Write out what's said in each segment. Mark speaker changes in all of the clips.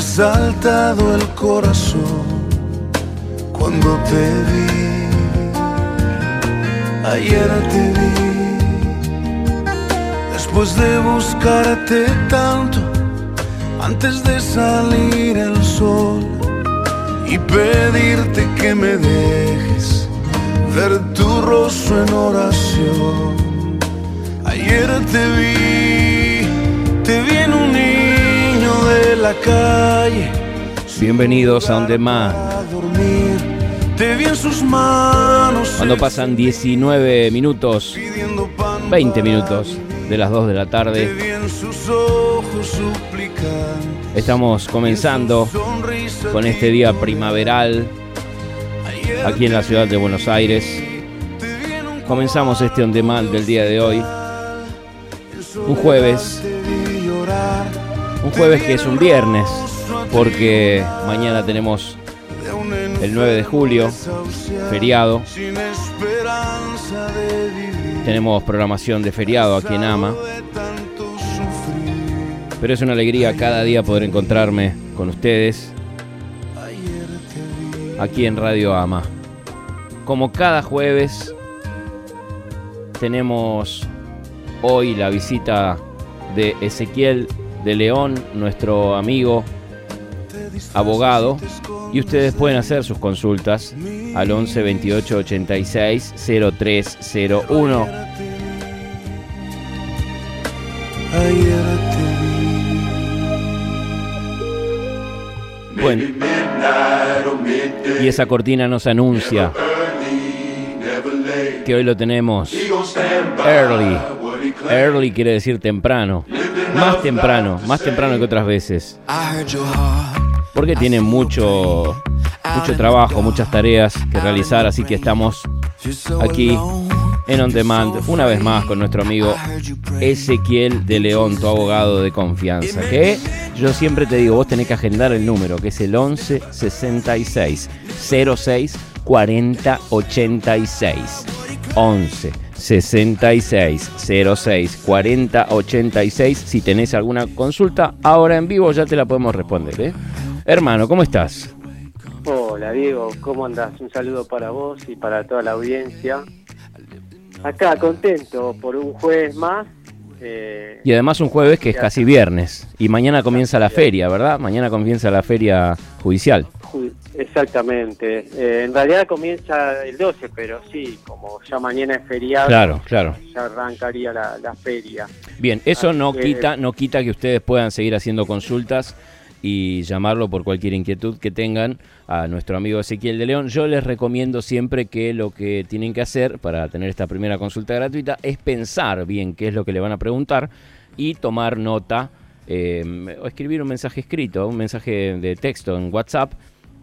Speaker 1: ha saltado el corazón cuando te vi. Ayer te vi. Después de buscarte tanto, antes de salir el sol y pedirte que me dejes ver tu rostro en oración. Ayer te vi, te vi en un de la calle.
Speaker 2: Bienvenidos a
Speaker 1: sus manos.
Speaker 2: Cuando pasan 19 minutos,
Speaker 1: pidiendo pan
Speaker 2: 20 minutos de las 2 de la tarde, estamos comenzando con este día primaveral aquí en la ciudad de Buenos Aires.
Speaker 1: un
Speaker 2: Comenzamos este On Demand del día de hoy, un jueves, un jueves que es un viernes, porque mañana tenemos el 9 de julio, feriado, tenemos programación de feriado aquí en AMA, pero es una alegría cada día poder encontrarme con ustedes aquí en Radio Ama. Como cada jueves, tenemos hoy la visita de Ezequiel de León, nuestro amigo abogado, y ustedes pueden hacer sus consultas al 11 28 86 0301.
Speaker 1: Ayer te
Speaker 2: Bueno, y esa cortina nos anuncia que hoy lo tenemos early. Early quiere decir temprano. Más temprano, más temprano que otras veces. Porque tiene mucho, mucho trabajo, muchas tareas que realizar, así que estamos aquí en On Demand, una vez más con nuestro amigo Ezequiel de León, tu abogado de confianza. Que yo siempre te digo, vos tenés que agendar el número, que es el 11 66 06 40 86. 11 66 06 40 86. Si tenés alguna consulta, ahora en vivo ya te la podemos responder. ¿eh? Hermano, ¿cómo estás?
Speaker 3: Hola Diego, ¿cómo andás? Un saludo para vos y para toda la audiencia. Acá contento por un jueves más. eh,
Speaker 2: Y además un jueves que es casi viernes. Y mañana comienza la feria, ¿verdad? Mañana comienza la feria judicial.
Speaker 3: ju- exactamente. Eh, en realidad comienza el 12, pero sí, como ya mañana es feriado,
Speaker 2: Claro, claro.
Speaker 3: ya arrancaría la, la feria.
Speaker 2: Bien, eso
Speaker 3: Así
Speaker 2: no
Speaker 3: que-
Speaker 2: quita, no quita que ustedes puedan seguir haciendo consultas y llamarlo por cualquier inquietud que tengan a nuestro amigo Ezequiel de León. Yo les recomiendo siempre que lo que tienen que hacer para tener esta primera consulta gratuita es pensar bien qué es lo que le van a preguntar y tomar nota eh, o escribir un mensaje escrito, un mensaje de texto en WhatsApp.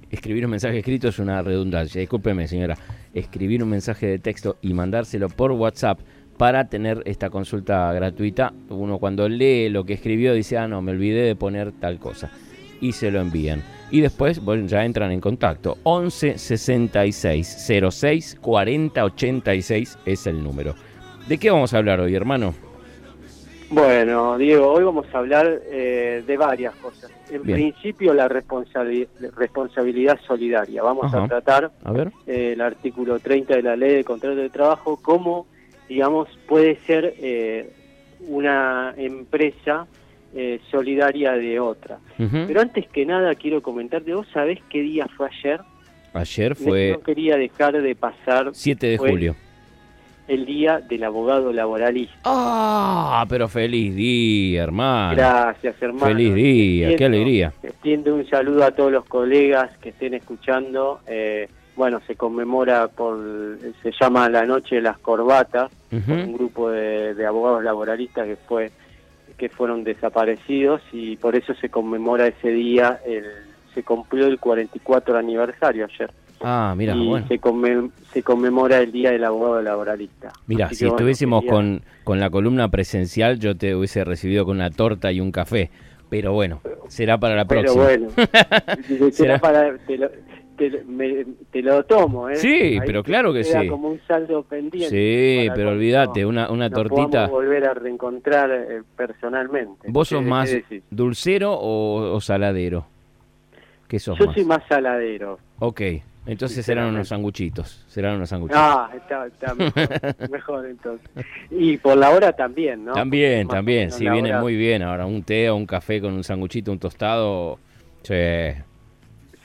Speaker 2: Escribir un mensaje escrito es una redundancia, discúlpeme señora. Escribir un mensaje de texto y mandárselo por WhatsApp para tener esta consulta gratuita. Uno cuando lee lo que escribió dice, ah, no, me olvidé de poner tal cosa. Y se lo envían. Y después bueno, ya entran en contacto. 11 66 06 40 86 es el número. ¿De qué vamos a hablar hoy, hermano?
Speaker 3: Bueno, Diego, hoy vamos a hablar eh, de varias cosas. En
Speaker 2: Bien.
Speaker 3: principio, la responsabili- responsabilidad solidaria. Vamos
Speaker 2: Ajá.
Speaker 3: a tratar
Speaker 2: A ver.
Speaker 3: eh, el artículo 30 de la ley de contrato de trabajo, cómo, digamos, puede ser eh, una empresa eh, solidaria de otra. Pero antes que nada quiero comentarte, ¿vos sabés qué día fue ayer?
Speaker 2: Ayer fue
Speaker 3: No quería dejar de pasar
Speaker 2: 7 de julio.
Speaker 3: El día del abogado laboralista.
Speaker 2: Ah, pero feliz día, hermano.
Speaker 3: Gracias, hermano.
Speaker 2: Feliz día, qué alegría.
Speaker 3: Extiendo un saludo a todos los colegas que estén escuchando. Eh, bueno, se conmemora por, se llama la Noche de las Corbatas,
Speaker 2: Ujú.
Speaker 3: un grupo de, de abogados laboralistas que fue que fueron desaparecidos y por eso se conmemora ese día, el, se cumplió el 44 aniversario ayer.
Speaker 2: Ah, mira,
Speaker 3: y
Speaker 2: bueno.
Speaker 3: se, conmem- se conmemora el Día del Abogado Laboralista.
Speaker 2: Mira, si
Speaker 3: bueno,
Speaker 2: estuviésemos
Speaker 3: quería-
Speaker 2: con, con la columna presencial, yo te hubiese recibido con una torta y un café. Pero bueno, será para la
Speaker 3: Pero
Speaker 2: próxima.
Speaker 3: bueno,
Speaker 2: Será-
Speaker 3: para, te, lo, te, lo- me- te lo tomo, ¿eh?
Speaker 2: Sí,
Speaker 3: Ahí
Speaker 2: pero claro que sí.
Speaker 3: como un saldo pendiente.
Speaker 2: Sí, pero olvídate, una, una tortita.
Speaker 3: volver a reencontrar eh, personalmente.
Speaker 2: ¿Vos sos
Speaker 3: ¿Qué-
Speaker 2: más dulcero o, o saladero? ¿Qué sos
Speaker 3: Yo
Speaker 2: más?
Speaker 3: soy más saladero.
Speaker 2: Ok, entonces serán unos sanguchitos. Serán unos sanguchitos.
Speaker 3: Ah, está, está mejor, mejor entonces. Y por la hora también, ¿no?
Speaker 2: También,
Speaker 3: Más
Speaker 2: también. Sí, viene
Speaker 3: hora.
Speaker 2: muy bien ahora. Un té o un café con un sanguchito, un tostado. Sí.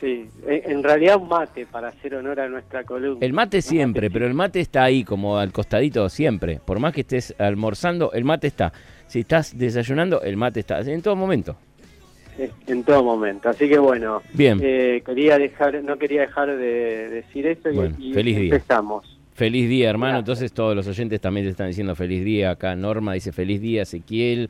Speaker 3: Sí, en, realidad un mate para hacer honor a nuestra columna.
Speaker 2: El mate siempre, pero el mate está ahí como al costadito siempre. Por más que estés almorzando, el mate está. Si estás desayunando, el mate está. En todo momento.
Speaker 3: En todo momento. Así que bueno,
Speaker 2: Bien.
Speaker 3: eh, quería dejar, no quería dejar de decir eso y,
Speaker 2: Bueno,
Speaker 3: y
Speaker 2: feliz día.
Speaker 3: empezamos.
Speaker 2: Feliz día, hermano.
Speaker 3: Gracias.
Speaker 2: Entonces todos los oyentes también te están diciendo feliz día. Acá Norma dice feliz día, Ezequiel.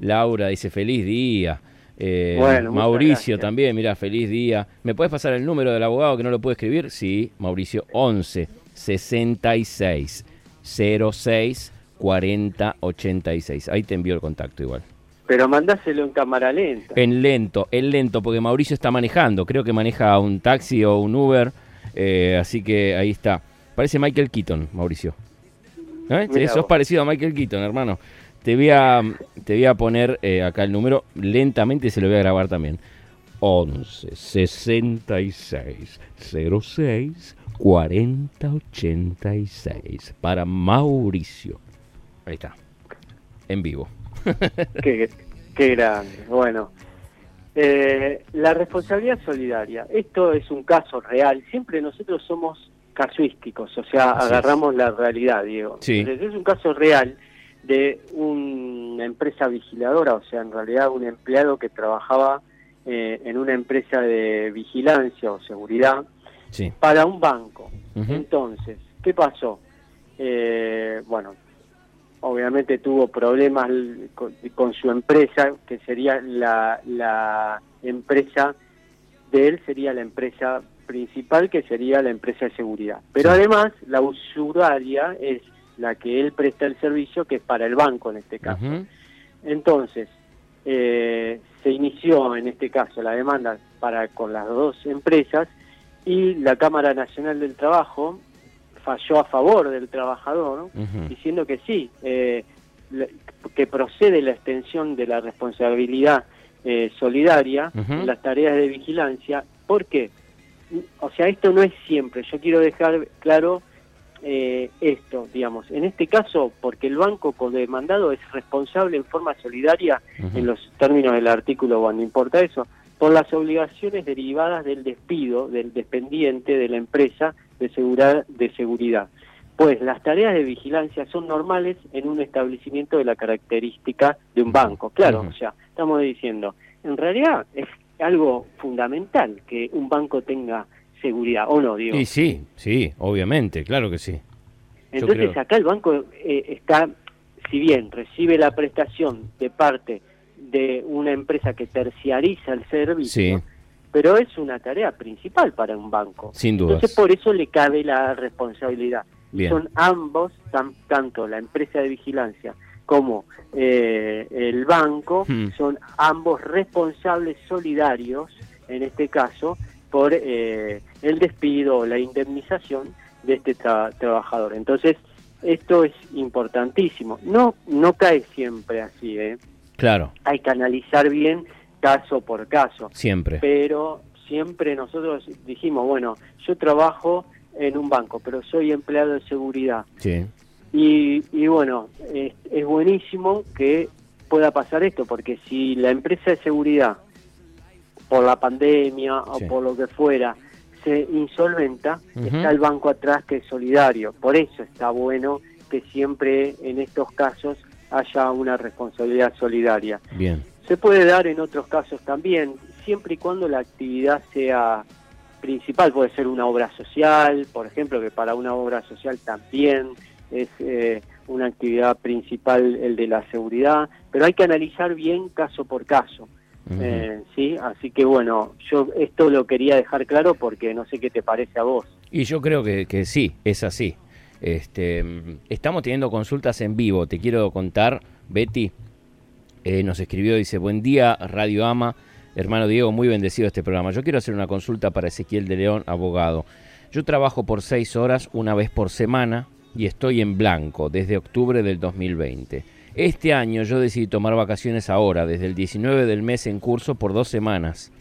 Speaker 2: Laura dice feliz día. Eh,
Speaker 3: Bueno,
Speaker 2: Mauricio también, mira, feliz día. ¿Me puedes pasar el número del abogado que no lo puede escribir? Sí, Mauricio, 11 66 06 40 86. Ahí te envío el contacto igual.
Speaker 3: Pero mandáselo en cámara lenta.
Speaker 2: En lento, en lento, porque Mauricio está manejando. Creo que maneja un taxi o un Uber. eh, así que ahí está. Parece Michael Keaton, Mauricio. ¿Eh?
Speaker 3: Mirá
Speaker 2: Sos
Speaker 3: vos.
Speaker 2: parecido a Michael Keaton, hermano. Te voy a, te voy a poner eh, acá el número lentamente y se lo voy a grabar también. 11 66 06 40 86 para Mauricio. Ahí está. En vivo.
Speaker 3: Qué, qué grande. Bueno, eh, la responsabilidad solidaria. Esto es un caso real. Siempre nosotros somos casuísticos, o sea,
Speaker 2: Así es.
Speaker 3: agarramos la realidad, Diego.
Speaker 2: Sí.
Speaker 3: Entonces, es un caso real de una empresa vigiladora, o sea, en realidad un empleado que trabajaba eh, en una empresa de vigilancia o seguridad
Speaker 2: Sí.
Speaker 3: para un banco. Entonces, ¿qué pasó? Eh, bueno, obviamente tuvo problemas con, con su empresa, que sería la, la empresa de él, sería la empresa principal, que sería la empresa de seguridad. Pero además, la usuraria es la que él presta el servicio, que es para el banco en este caso. Entonces, eh, se inició en este caso la demanda para con las dos empresas y la Cámara Nacional del Trabajo falló a favor del trabajador diciendo que sí, eh, que procede la extensión de la responsabilidad eh, solidaria en las tareas de vigilancia. ¿Por qué? O sea, esto no es siempre. Yo quiero dejar claro eh, esto, digamos. En este caso, porque el banco demandado es responsable en forma solidaria, en los términos del artículo, no importa eso, por las obligaciones derivadas del despido del dependiente de la empresa de seguridad, de seguridad. Pues las tareas de vigilancia son normales en un establecimiento de la característica de un banco. Claro, o sea, estamos diciendo, en realidad es algo fundamental que un banco tenga seguridad, ¿o no, digo?
Speaker 2: Y sí, sí, obviamente, claro que sí.
Speaker 3: Entonces acá el banco eh, está, si bien recibe la prestación de parte de una empresa que terciariza el servicio,
Speaker 2: Sí.
Speaker 3: Pero es una tarea principal para un banco.
Speaker 2: Sin dudas.
Speaker 3: Entonces por eso le cabe la responsabilidad.
Speaker 2: Bien.
Speaker 3: Son ambos, tan- tanto la empresa de vigilancia como eh, el banco,
Speaker 2: Hmm.
Speaker 3: son ambos responsables solidarios, en este caso, por eh, el despido o la indemnización de este tra- trabajador. Entonces, esto es importantísimo. No, no cae siempre así, ¿eh?
Speaker 2: Claro,
Speaker 3: hay que analizar bien caso por caso
Speaker 2: siempre.
Speaker 3: pero siempre nosotros dijimos, bueno, yo trabajo en un banco, pero soy empleado de seguridad.
Speaker 2: Sí.
Speaker 3: Y, y bueno, es, es buenísimo que pueda pasar esto, porque si la empresa de seguridad, por la pandemia o por lo que fuera, se insolventa, está el banco atrás que es solidario. Por eso está bueno que siempre en estos casos haya una responsabilidad solidaria.
Speaker 2: Bien.
Speaker 3: Se puede dar en otros casos también, siempre y cuando la actividad sea principal. Puede ser una obra social, por ejemplo, que para una obra social también es eh, una actividad principal el de la seguridad, pero hay que analizar bien caso por caso. Eh, sí, así que bueno, yo esto lo quería dejar claro porque no sé qué te parece a vos.
Speaker 2: Y yo creo que, que sí, es así. Este, mm, estamos teniendo consultas en vivo. Te quiero contar, Betty eh, nos escribió, dice, buen día, Radio Ama. Hermano Diego, muy bendecido este programa. Yo quiero hacer una consulta para Ezequiel de León, abogado. Yo trabajo por seis horas una vez por semana y estoy en blanco desde octubre del 2020. Este año yo decidí tomar vacaciones ahora, desde el 19 del mes en curso por dos semanas.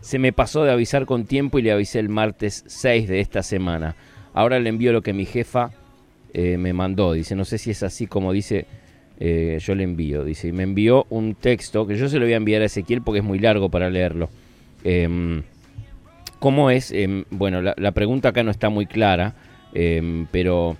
Speaker 2: Se me pasó de avisar con tiempo y le avisé el martes 6 de esta semana. Ahora le envío lo que mi jefa eh, me mandó. Dice, no sé si es así como dice, eh, yo le envío. Dice, y me envió un texto que yo se lo voy a enviar a Ezequiel porque es muy largo para leerlo. Em, ¿Cómo es? Em, bueno, la, la, pregunta acá no está muy clara, em, pero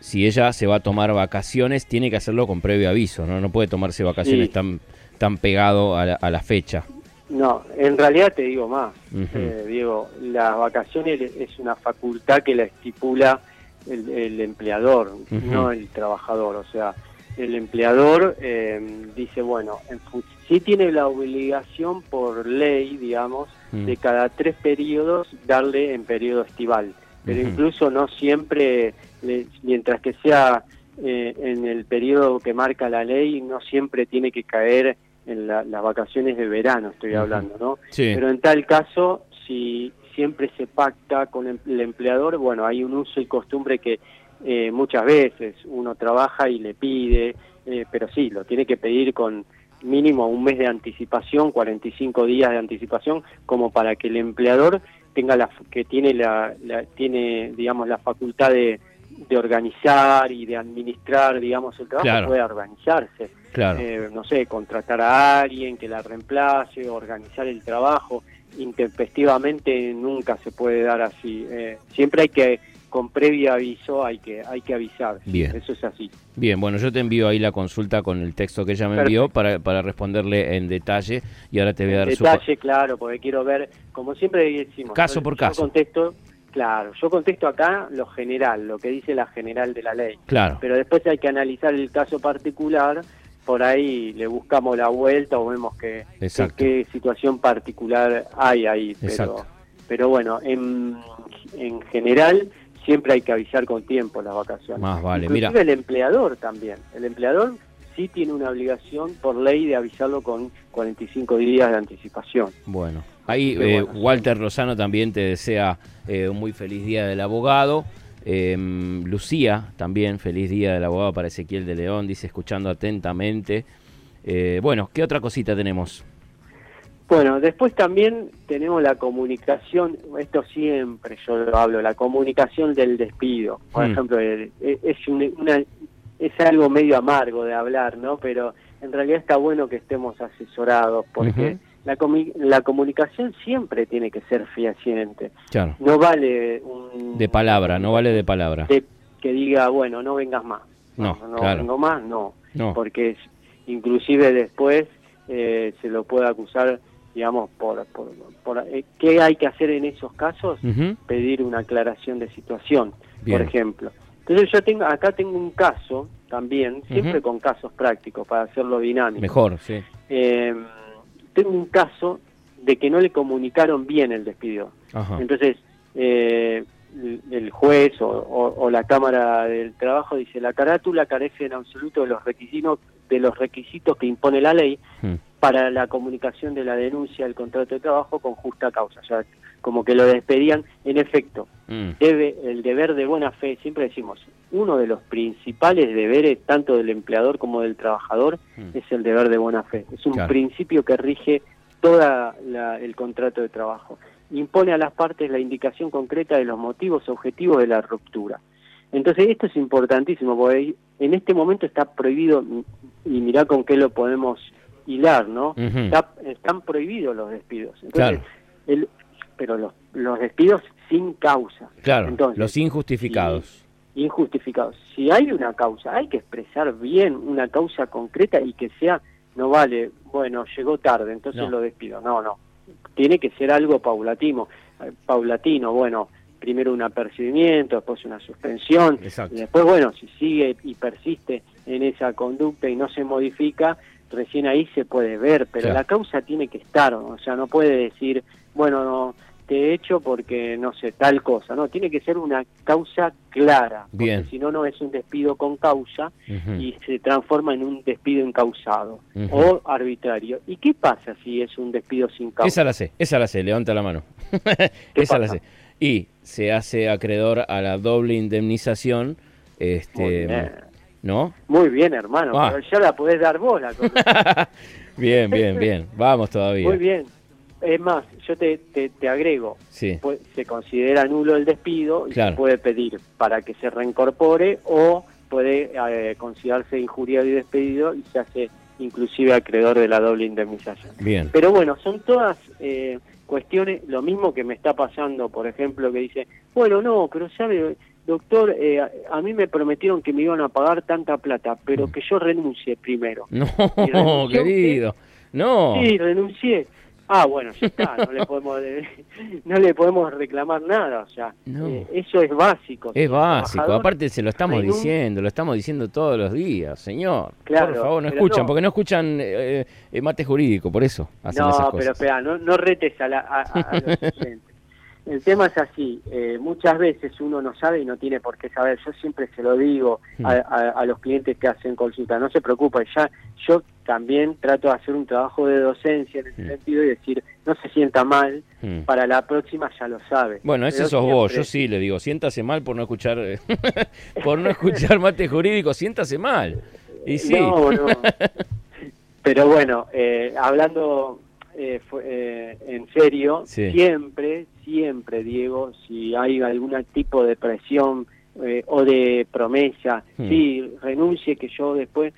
Speaker 2: si ella se va a tomar vacaciones, tiene que hacerlo con previo aviso, ¿no? No puede tomarse vacaciones
Speaker 3: Sí.
Speaker 2: tan, tan pegado a la, a la fecha.
Speaker 3: No, en realidad te digo más, eh, Diego, las vacaciones es una facultad que la estipula el, el empleador, no el trabajador. O sea, el empleador eh, dice, bueno, en sí tiene la obligación por ley, digamos,
Speaker 2: Mm.
Speaker 3: de cada tres periodos darle en periodo estival. Pero incluso no siempre, le- mientras que sea eh, en el periodo que marca la ley, no siempre tiene que caer en la- las vacaciones de verano, estoy hablando, ¿no?
Speaker 2: Sí.
Speaker 3: Pero en tal caso, si siempre se pacta con el empleador, bueno, hay un uso y costumbre que eh, muchas veces uno trabaja y le pide, eh, pero sí, lo tiene que pedir con mínimo un mes de anticipación, 45 días de anticipación, como para que el empleador tenga la que tiene la, la- tiene digamos la facultad de, de organizar y de administrar digamos el trabajo
Speaker 2: Claro.
Speaker 3: pueda organizarse
Speaker 2: Claro.
Speaker 3: eh, no sé, contratar a alguien que la reemplace, organizar el trabajo. Intempestivamente nunca se puede dar así. Eh, siempre hay que, con previo aviso, hay que, hay que avisar.
Speaker 2: Bien.
Speaker 3: Eso es así.
Speaker 2: Bien, bueno, yo te envío ahí la consulta con el texto que ella me envió para, para responderle en detalle y ahora te voy a dar su...
Speaker 3: Detalle, claro, porque quiero ver, como siempre decimos.
Speaker 2: Caso por
Speaker 3: yo
Speaker 2: caso.
Speaker 3: contesto, claro, yo contesto acá lo general, lo que dice la general de la ley.
Speaker 2: Claro,
Speaker 3: Pero después hay que analizar el caso particular, por ahí le buscamos la vuelta o vemos que, que- qué situación particular hay ahí. Pero,
Speaker 2: Exacto.
Speaker 3: pero bueno, en, en general siempre hay que avisar con tiempo las vacaciones.
Speaker 2: Más vale,
Speaker 3: Inclusive
Speaker 2: mira.
Speaker 3: el empleador también. El empleador sí tiene una obligación por ley de avisarlo con 45 días de anticipación.
Speaker 2: Bueno, ahí eh,
Speaker 3: bueno.
Speaker 2: Walter Lozano también te desea eh, un muy feliz día del abogado. Eh, Lucía también, feliz día del abogado para Ezequiel de León, dice escuchando atentamente. Eh, bueno, ¿qué otra cosita tenemos?
Speaker 3: Bueno, después también tenemos la comunicación, esto siempre yo lo hablo, la comunicación del despido. Por
Speaker 2: Mm.
Speaker 3: ejemplo, e- es, un- una, es algo medio amargo de hablar, ¿no? Pero en realidad está bueno que estemos asesorados, porque la, comi- la comunicación siempre tiene que ser fehaciente.
Speaker 2: Claro,
Speaker 3: No vale un...
Speaker 2: de palabra, no vale de palabra.
Speaker 3: de- que diga, bueno, no vengas más.
Speaker 2: No,
Speaker 3: no
Speaker 2: claro.
Speaker 3: vengo más, no
Speaker 2: No,
Speaker 3: porque es- inclusive después eh, se lo puede acusar, digamos, por, por, por- eh, qué hay que hacer en esos casos, pedir una aclaración de situación,
Speaker 2: Bien.
Speaker 3: por ejemplo. Entonces yo tengo acá tengo un caso también, siempre con casos prácticos para hacerlo dinámico.
Speaker 2: mejor, sí.
Speaker 3: Eh, tengo un caso de que no le comunicaron bien el despido.
Speaker 2: Ajá.
Speaker 3: Entonces, eh, el- juez o, o- o la Cámara del Trabajo dice la carátula carece en absoluto de los requisitos de los requisitos que impone la ley
Speaker 2: Mm.
Speaker 3: para la comunicación de la denuncia del contrato de trabajo con justa causa. O sea, como que lo despedían. En efecto,
Speaker 2: Mm.
Speaker 3: debe el deber de buena fe, siempre decimos, uno de los principales deberes tanto del empleador como del trabajador
Speaker 2: Mm.
Speaker 3: es el deber de buena fe. Es un
Speaker 2: Claro.
Speaker 3: principio que rige todo el contrato de trabajo. Impone a las partes la indicación concreta de los motivos objetivos de la ruptura. Entonces esto es importantísimo porque en este momento está prohibido, y mirá con qué lo podemos hilar, ¿no? Está- están prohibidos los despidos. Entonces,
Speaker 2: Claro.
Speaker 3: el- pero los, los despidos sin causa.
Speaker 2: Claro,
Speaker 3: Entonces,
Speaker 2: los injustificados.
Speaker 3: injustificados. Si hay una causa, hay que expresar bien una causa concreta y que sea, no vale, bueno, llegó tarde, entonces
Speaker 2: No.
Speaker 3: lo despido. No, no. Tiene que ser algo paulatino, eh, paulatino, bueno, primero un apercibimiento, después una suspensión,
Speaker 2: Exacto.
Speaker 3: y después, bueno, si sigue y persiste en esa conducta y no se modifica, recién ahí se puede ver, pero
Speaker 2: Claro.
Speaker 3: la causa tiene que estar, o sea, no puede decir, bueno, no, te he hecho porque, no sé, tal cosa, no, tiene que ser una causa clara, porque
Speaker 2: Bien.
Speaker 3: si no, no es un despido con causa y se transforma en un despido incausado
Speaker 2: Ujú.
Speaker 3: o arbitrario. ¿Y qué pasa si es un despido sin causa?
Speaker 2: Esa la sé, esa la sé, levanta la mano.
Speaker 3: ¿Qué
Speaker 2: esa la sé. Y se hace acreedor a la doble indemnización, este. ¿no?
Speaker 3: Muy bien, hermano,
Speaker 2: Ah.
Speaker 3: pero ya la podés dar vos la cosa.
Speaker 2: bien, bien, bien. Vamos todavía.
Speaker 3: Muy bien. Es más, yo te, te, te agrego,
Speaker 2: Sí.
Speaker 3: pu- se considera nulo el despido y
Speaker 2: Claro.
Speaker 3: se puede pedir para que se reincorpore o puede eh, considerarse injuriado y despedido y se hace inclusive acreedor de la doble indemnización.
Speaker 2: Bien.
Speaker 3: Pero bueno, son todas eh, cuestiones, lo mismo que me está pasando, por ejemplo, que dice, bueno, no, pero sabe, doctor, eh, a, mí me prometieron que me iban a pagar tanta plata, pero
Speaker 2: Mm.
Speaker 3: que yo renuncie primero.
Speaker 2: No,
Speaker 3: ¿Y renunció
Speaker 2: querido. No.
Speaker 3: Sí, renuncié. Ah, bueno, ya está, no le podemos, no le podemos reclamar nada, o sea,
Speaker 2: No.
Speaker 3: eh, eso es básico.
Speaker 2: Es básico, aparte se lo estamos diciendo, lo estamos diciendo todos los días, señor.
Speaker 3: Claro,
Speaker 2: por favor, no escuchan,
Speaker 3: no.
Speaker 2: porque no escuchan eh, eh, mate jurídico, por eso hacen esas
Speaker 3: No,
Speaker 2: cosas.
Speaker 3: pero espera, no, no retes a, la- a- los. El tema es así, eh, muchas veces uno no sabe y no tiene por qué saber. Yo siempre se lo digo a, a- a los clientes que hacen consulta, no se preocupen, ya yo también trato de hacer un trabajo de docencia en ese sentido y decir, no se sienta mal, para la próxima ya lo sabe.
Speaker 2: Bueno, ese
Speaker 3: Pero
Speaker 2: sos vos, yo sí le digo, siéntase mal por no escuchar eh, por no escuchar mate jurídico, siéntase mal. Y sí.
Speaker 3: No, no. Pero bueno, eh, hablando eh, fu- eh, en serio,
Speaker 2: Sí.
Speaker 3: siempre, siempre, Diego, si hay algún tipo de presión eh, o de promesa,
Speaker 2: Hmm.
Speaker 3: sí, renuncie que yo después...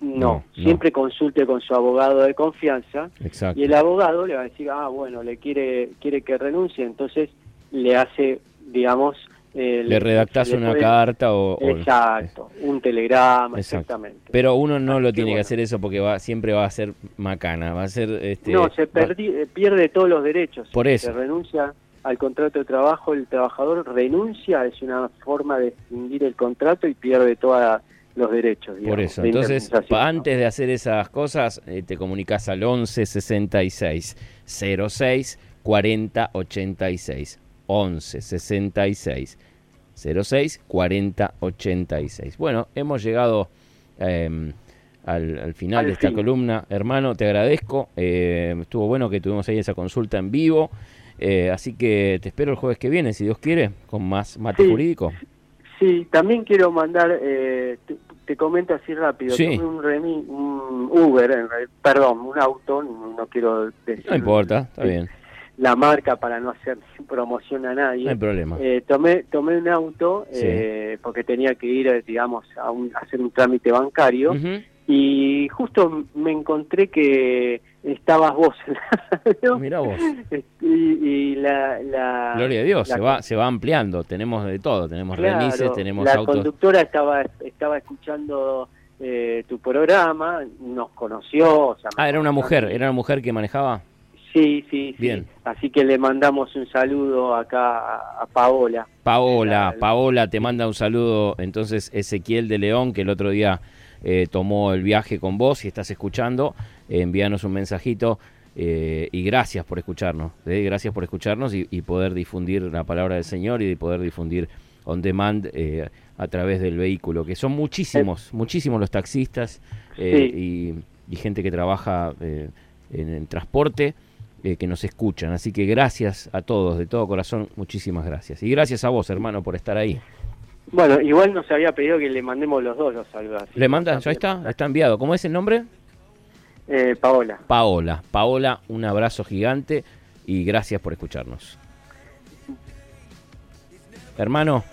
Speaker 3: No,
Speaker 2: No, no.
Speaker 3: siempre consulte con su abogado de confianza
Speaker 2: Exacto.
Speaker 3: y el abogado le va a decir, ah, bueno, le quiere, quiere que renuncie, entonces le hace, digamos...
Speaker 2: Le redactás
Speaker 3: le
Speaker 2: una
Speaker 3: puede-
Speaker 2: carta o, o-
Speaker 3: Exacto, un telegrama,
Speaker 2: Exacto.
Speaker 3: exactamente.
Speaker 2: Pero uno no
Speaker 3: Así
Speaker 2: lo tiene que
Speaker 3: bueno.
Speaker 2: hacer eso porque va siempre va a ser macana, va a ser este
Speaker 3: no, se perdi- eh, pierde todos los derechos.
Speaker 2: Por eso.
Speaker 3: Se renuncia al contrato de trabajo, el trabajador renuncia, es una forma de extinguir el contrato y pierde todos los derechos.
Speaker 2: Por eso, entonces antes de hacer esas cosas eh, te comunicas al 11 66 06 40 86 11 66 06 40 86. Bueno, hemos llegado eh, al, al final
Speaker 3: Al
Speaker 2: de esta
Speaker 3: fin.
Speaker 2: columna. Hermano, te agradezco. eh, estuvo bueno que tuvimos ahí esa consulta en vivo. eh, así que te espero el jueves que viene, si Dios quiere, con más mate
Speaker 3: Sí.
Speaker 2: jurídico.
Speaker 3: Sí, también quiero mandar, eh, te, te comento así rápido,
Speaker 2: Sí.
Speaker 3: un, Uber, en perdón, un auto, no, quiero decir
Speaker 2: No importa, está bien,
Speaker 3: la marca para no hacer promoción a nadie.
Speaker 2: no hay problema.
Speaker 3: Eh, tomé tomé un auto
Speaker 2: Sí.
Speaker 3: eh, porque tenía que ir, eh, digamos, a, un- a hacer un trámite bancario y justo me encontré que estabas vos la radio
Speaker 2: Mirá vos.
Speaker 3: y, y la, la
Speaker 2: Gloria a Dios,
Speaker 3: la-
Speaker 2: se va, se va ampliando. Tenemos de todo, tenemos
Speaker 3: claro,
Speaker 2: remises, tenemos
Speaker 3: la
Speaker 2: autos.
Speaker 3: conductora estaba estaba escuchando eh, tu programa, nos conoció. o sea, me
Speaker 2: Ah, era una mujer, era una mujer que manejaba.
Speaker 3: Sí, sí, sí.
Speaker 2: Bien.
Speaker 3: Así que le mandamos un saludo acá a, Paola.
Speaker 2: Paola. Paola te manda un saludo. Entonces, Ezequiel de León, que el otro día eh, tomó el viaje con vos, si estás escuchando, eh, envíanos un mensajito. eh, y gracias por escucharnos, eh, gracias por escucharnos y, y poder difundir la palabra del Señor y poder difundir on demand a través del vehículo, que son muchísimos, muchísimos los taxistas eh, y, y gente que trabaja eh, en el transporte eh, que nos escuchan. Así que gracias a todos, de todo corazón, muchísimas gracias. Y gracias a vos, hermano, por estar ahí.
Speaker 3: Bueno, igual nos había pedido que le mandemos los dos los saludos.
Speaker 2: ¿Le mandas? ¿Ya está? Está enviado. ¿Cómo es el nombre?
Speaker 3: Eh, Paola.
Speaker 2: Paola. Paola, un abrazo gigante y gracias por escucharnos. Hermano,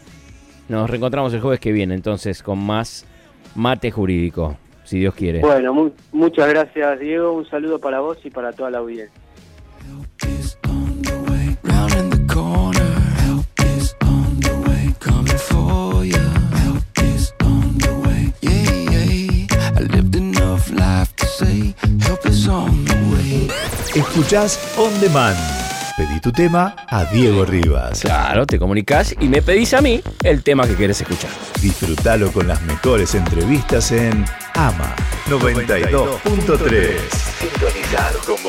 Speaker 2: nos reencontramos el jueves que viene entonces con más mate jurídico, si Dios quiere.
Speaker 3: Bueno, mu- muchas gracias, Diego. Un saludo para vos y para toda la audiencia.
Speaker 4: Escuchás On Demand. Pedí tu tema a Diego Rivas.
Speaker 2: Claro, te comunicas y me pedís a mí el tema que quieres escuchar.
Speaker 4: Disfrútalo con las mejores entrevistas en AMA 92.3. Sintonizado con vos.